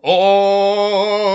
Olá,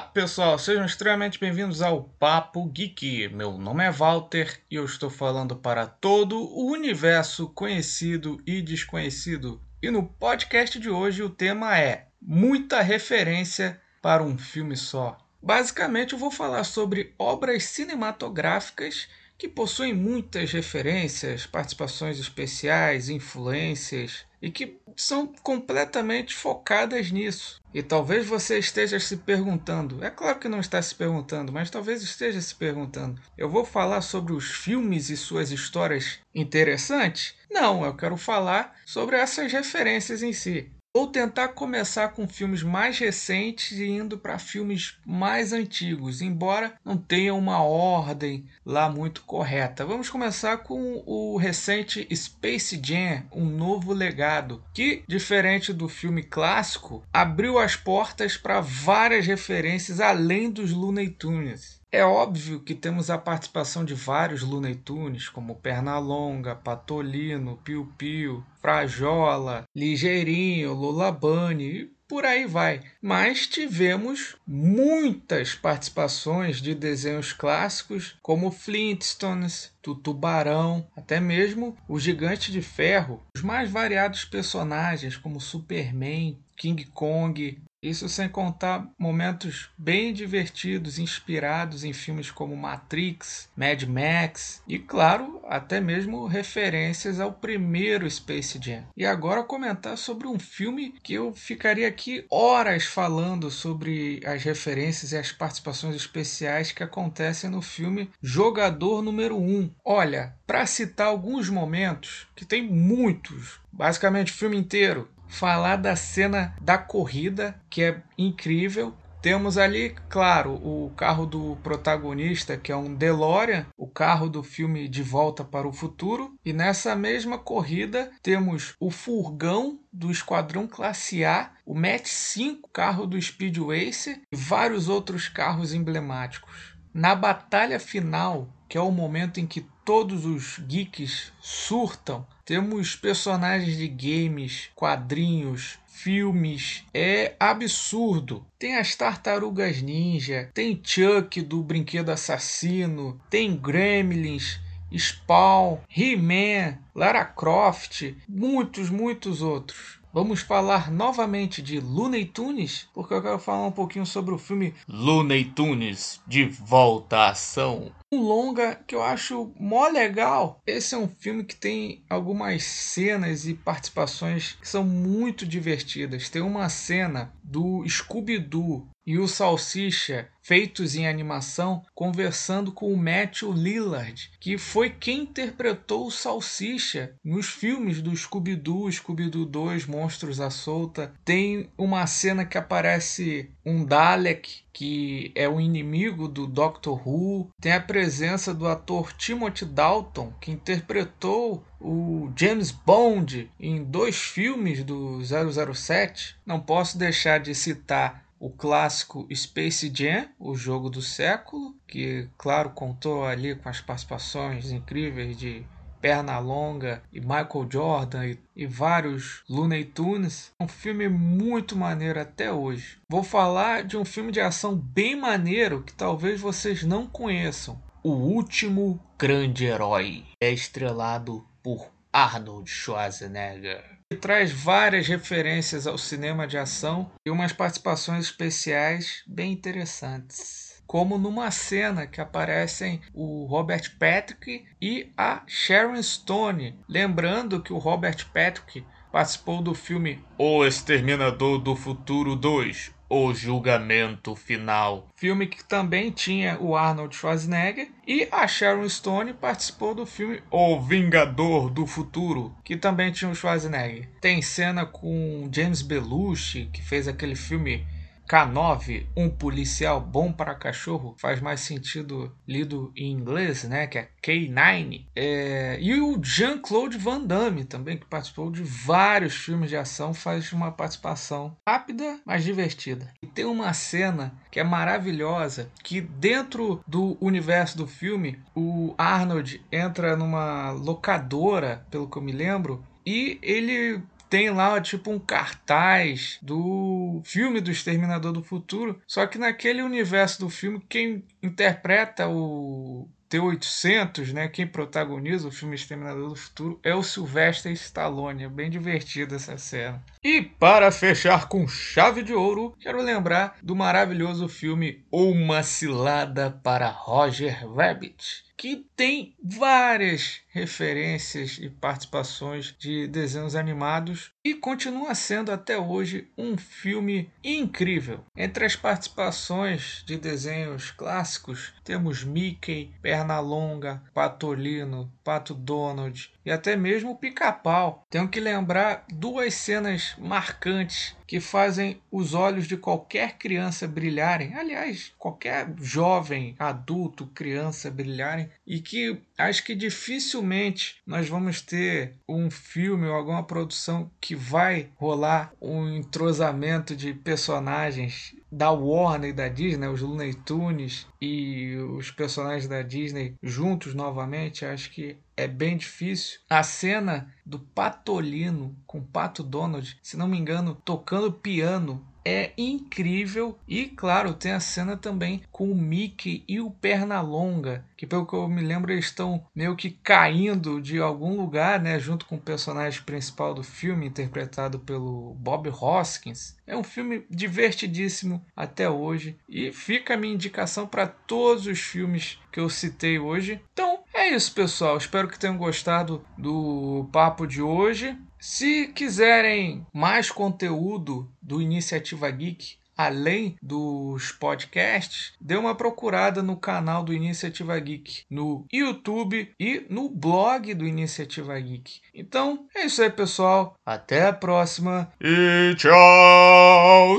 pessoal! Sejam extremamente bem-vindos ao Papo Geek. Meu nome é Walter e eu estou falando para todo o universo conhecido e desconhecido. E no podcast de hoje o tema é muita referência para um filme só. Basicamente, eu vou falar sobre obras cinematográficas que possuem muitas referências, participações especiais, influências e que são completamente focadas nisso. E talvez você esteja se perguntando, é claro que não está se perguntando, mas talvez esteja se perguntando: eu vou falar sobre os filmes e suas histórias interessantes? Não, eu quero falar sobre essas referências em si. Vou tentar começar com filmes mais recentes e indo para filmes mais antigos, embora não tenha uma ordem lá muito correta. Vamos começar com o recente Space Jam, um novo legado, que, diferente do filme clássico, abriu as portas para várias referências além dos Looney Tunes. É óbvio que temos a participação de vários Looney Tunes, como Pernalonga, Patolino, Piu Piu, Frajola, Ligeirinho, Lula Bunny e por aí vai. Mas tivemos muitas participações de desenhos clássicos, como Flintstones, Tutubarão, até mesmo o Gigante de Ferro, os mais variados personagens como Superman, King Kong, isso sem contar momentos bem divertidos, inspirados em filmes como Matrix, Mad Max e, claro, até mesmo referências ao primeiro Space Jam. E agora comentar sobre um filme que eu ficaria aqui horas falando sobre as referências e as participações especiais que acontecem no filme Jogador Número 1. Olha, para citar alguns momentos, que tem muitos, basicamente o filme inteiro, falar da cena da corrida, que é incrível. Temos ali, claro, o carro do protagonista, que é um DeLorean, o carro do filme De Volta para o Futuro. E nessa mesma corrida temos o furgão do Esquadrão Classe A, o Match 5, carro do Speed Racer e vários outros carros emblemáticos. Na batalha final, que é o momento em que todos os geeks surtam, temos personagens de games, quadrinhos, filmes. É absurdo. Tem as tartarugas ninja, tem Chuck do brinquedo assassino, tem Gremlins. Spawn, He-Man, Lara Croft, muitos, muitos outros. Vamos falar novamente de Looney Tunes, porque eu quero falar um pouquinho sobre o filme Looney Tunes de volta à ação. Um longa que eu acho mó legal. Esse é um filme que tem algumas cenas e participações que são muito divertidas. Tem uma cena do Scooby-Doo e o Salsicha, feitos em animação, conversando com o Matthew Lillard, que foi quem interpretou o Salsicha nos filmes do Scooby-Doo, Scooby-Doo 2, Monstros à Solta. Tem uma cena que aparece um Dalek, que é o inimigo do Doctor Who. Tem a presença do ator Timothy Dalton, que interpretou o James Bond em dois filmes do 007. Não posso deixar de citar o clássico Space Jam, o jogo do século, que, claro, contou ali com as participações incríveis de Pernalonga e Michael Jordan e, e, vários Looney Tunes. Um filme muito maneiro até hoje. Vou falar de um filme de ação bem maneiro que talvez vocês não conheçam. O Último Grande Herói. É estrelado por Arnold Schwarzenegger traz várias referências ao cinema de ação e umas participações especiais bem interessantes. Como numa cena que aparecem o Robert Patrick e a Sharon Stone. Lembrando que o Robert Patrick participou do filme O Exterminador do Futuro 2, o Julgamento Final. Filme que também tinha o Arnold Schwarzenegger e a Sharon Stone participou do filme O Vingador do Futuro, que também tinha o Schwarzenegger. Tem cena com James Belushi, que fez aquele filme K9, um policial bom para cachorro, faz mais sentido lido em inglês, né? Que é K9. É... E o Jean-Claude Van Damme também, que participou de vários filmes de ação, faz uma participação rápida, mas divertida. E tem uma cena que é maravilhosa, que dentro do universo do filme, o Arnold entra numa locadora, pelo que eu me lembro, e ele tem lá tipo um cartaz do filme do Exterminador do Futuro, só que naquele universo do filme quem interpreta o T-800, né? Quem protagoniza o filme Exterminador do Futuro é o Sylvester Stallone. É bem divertida essa cena. E para fechar com chave de ouro, quero lembrar do maravilhoso filme Uma Cilada para Roger Rabbit que tem várias referências e participações de desenhos animados e continua sendo até hoje um filme incrível. Entre as participações de desenhos clássicos, temos Mickey, Pernalonga, Patolino, Pato Donald e até mesmo Pica-Pau. Tenho que lembrar duas cenas marcantes que fazem os olhos de qualquer criança brilharem, aliás, qualquer jovem, adulto, criança brilharem, e que acho que dificilmente nós vamos ter um filme ou alguma produção que vai rolar um entrosamento de personagens da Warner e da Disney, os Looney Tunes e os personagens da Disney juntos novamente, acho que é bem difícil. A cena do Patolino com o Pato Donald, se não me engano, tocando piano é incrível. E claro, tem a cena também com o Mickey e o Pernalonga, que pelo que eu me lembro eles estão meio que caindo de algum lugar, né, junto com o personagem principal do filme, interpretado pelo Bob Hoskins. É um filme divertidíssimo até hoje e fica a minha indicação para todos os filmes que eu citei hoje. Então, é isso, pessoal. Espero que tenham gostado do papo de hoje. Se quiserem mais conteúdo do Iniciativa Geek, além dos podcasts, dê uma procurada no canal do Iniciativa Geek, no YouTube e no blog do Iniciativa Geek. Então, é isso aí, pessoal. Até a próxima e tchau!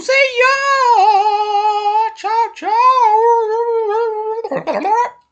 Tchau, tchau!